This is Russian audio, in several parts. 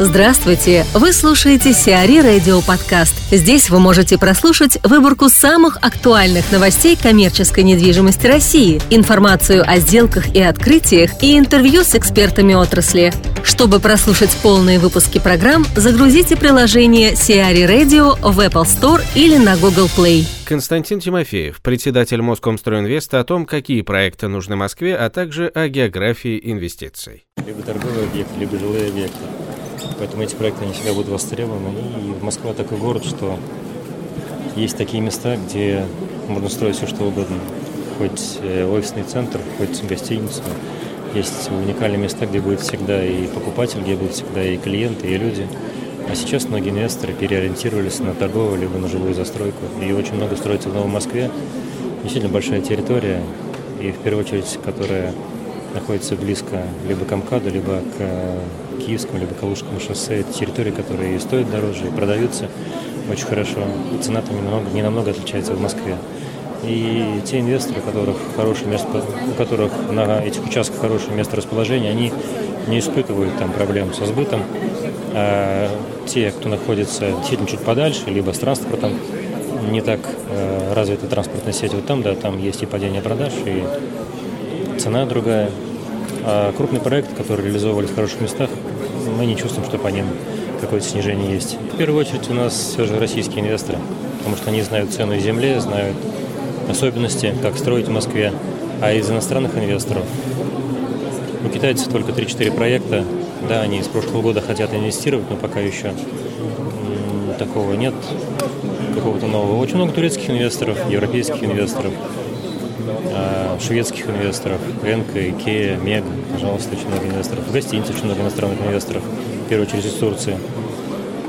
Здравствуйте! Вы слушаете Сиари Радио Подкаст. Здесь вы можете прослушать выборку самых актуальных новостей коммерческой недвижимости России, информацию о сделках и открытиях и интервью с экспертами отрасли. Чтобы прослушать полные выпуски программ, загрузите приложение Сиари Radio в Apple Store или на Google Play. Константин Тимофеев, председатель Москомстройинвеста, о том, какие проекты нужны Москве, а также о географии инвестиций. Либо торговые объекты, либо жилые объекты. Поэтому эти проекты, они всегда будут востребованы. И Москва такой город, что есть такие места, где можно строить все, что угодно. Хоть э, офисный центр, хоть гостиницу. Есть уникальные места, где будет всегда и покупатель, где будут всегда и клиенты, и люди. А сейчас многие инвесторы переориентировались на торговую либо на жилую застройку. И очень много строится в Новой Москве. Действительно большая территория, и в первую очередь, которая находится близко либо к МКАДу, либо к Киевскому, либо Калужскому шоссе. Это территории, которые и стоят дороже, и продаются очень хорошо. И цена там немного, не намного отличается в Москве. И те инвесторы, у которых, хорошее место, у которых на этих участках хорошее место расположения, они не испытывают там проблем со сбытом. А те, кто находится действительно чуть подальше, либо с транспортом, не так э, развита транспортная сеть, вот там, да, там есть и падение продаж, и цена другая. А крупный проект, который реализовывали в хороших местах, мы не чувствуем, что по ним какое-то снижение есть. В первую очередь у нас все же российские инвесторы, потому что они знают цену земли, знают особенности, как строить в Москве. А из иностранных инвесторов у китайцев только 3-4 проекта. Да, они с прошлого года хотят инвестировать, но пока еще такого нет, какого-то нового. Очень много турецких инвесторов, европейских инвесторов. А, шведских инвесторов, Энка, Икея, Мега, пожалуйста, очень много инвесторов. В гостинице очень много иностранных инвесторов, в первую очередь из Турции.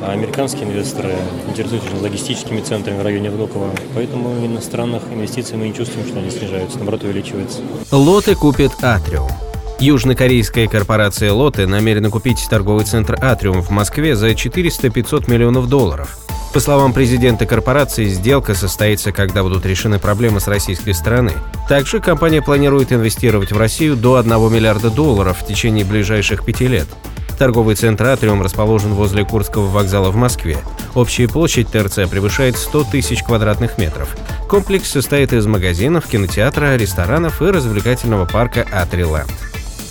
А американские инвесторы интересуются очень логистическими центрами в районе Внуково. Поэтому иностранных инвестиций мы не чувствуем, что они снижаются, наоборот, увеличиваются. Лоты купит Атриум. Южнокорейская корпорация Лоты намерена купить торговый центр Атриум в Москве за 400-500 миллионов долларов. По словам президента корпорации, сделка состоится, когда будут решены проблемы с российской стороны. Также компания планирует инвестировать в Россию до 1 миллиарда долларов в течение ближайших пяти лет. Торговый центр «Атриум» расположен возле Курского вокзала в Москве. Общая площадь ТРЦ превышает 100 тысяч квадратных метров. Комплекс состоит из магазинов, кинотеатра, ресторанов и развлекательного парка «Атриленд».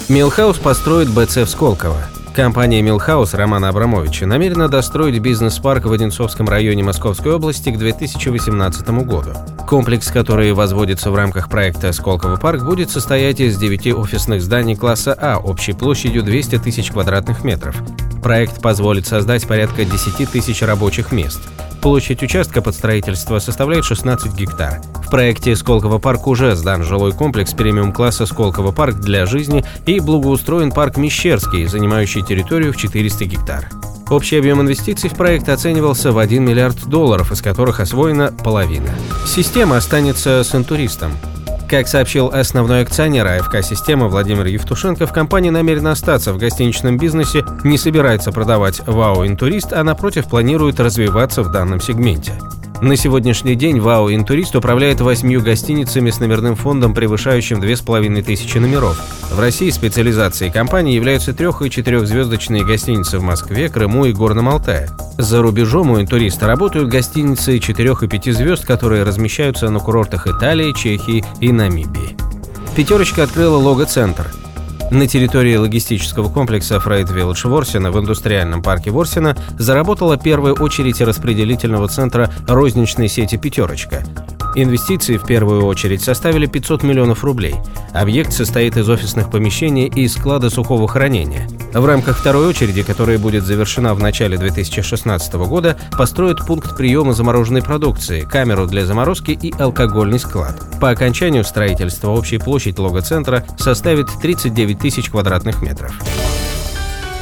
Милхаус построит БЦ в Сколково. Компания «Милхаус» Романа Абрамовича намерена достроить бизнес-парк в Одинцовском районе Московской области к 2018 году. Комплекс, который возводится в рамках проекта «Сколково парк», будет состоять из 9 офисных зданий класса А общей площадью 200 тысяч квадратных метров. Проект позволит создать порядка 10 тысяч рабочих мест. Площадь участка под строительство составляет 16 гектар. Проекте Сколково парк уже сдан жилой комплекс премиум-класса Сколково парк для жизни и благоустроен парк Мещерский, занимающий территорию в 400 гектар. Общий объем инвестиций в проект оценивался в 1 миллиард долларов, из которых освоена половина. Система останется с интуристом. Как сообщил основной акционер АФК-системы Владимир Евтушенко, в компании намерена остаться в гостиничном бизнесе, не собирается продавать ВАО «Интурист», а напротив планирует развиваться в данном сегменте. На сегодняшний день ВАО «Интурист» управляет восьмью гостиницами с номерным фондом, превышающим 2500 номеров. В России специализацией компании являются трех- и четырехзвездочные гостиницы в Москве, Крыму и Горном Алтае. За рубежом у «Интуриста» работают гостиницы четырех и пяти звезд, которые размещаются на курортах Италии, Чехии и Намибии. Пятерочка открыла лого-центр – на территории логистического комплекса Freight Village Ворсина в индустриальном парке Ворсина заработала первая очередь распределительного центра розничной сети «Пятерочка». Инвестиции в первую очередь составили 500 миллионов рублей. Объект состоит из офисных помещений и склада сухого хранения. В рамках второй очереди, которая будет завершена в начале 2016 года, построят пункт приема замороженной продукции, камеру для заморозки и алкогольный склад. По окончанию строительства общая площадь лого-центра составит 39 тысяч квадратных метров.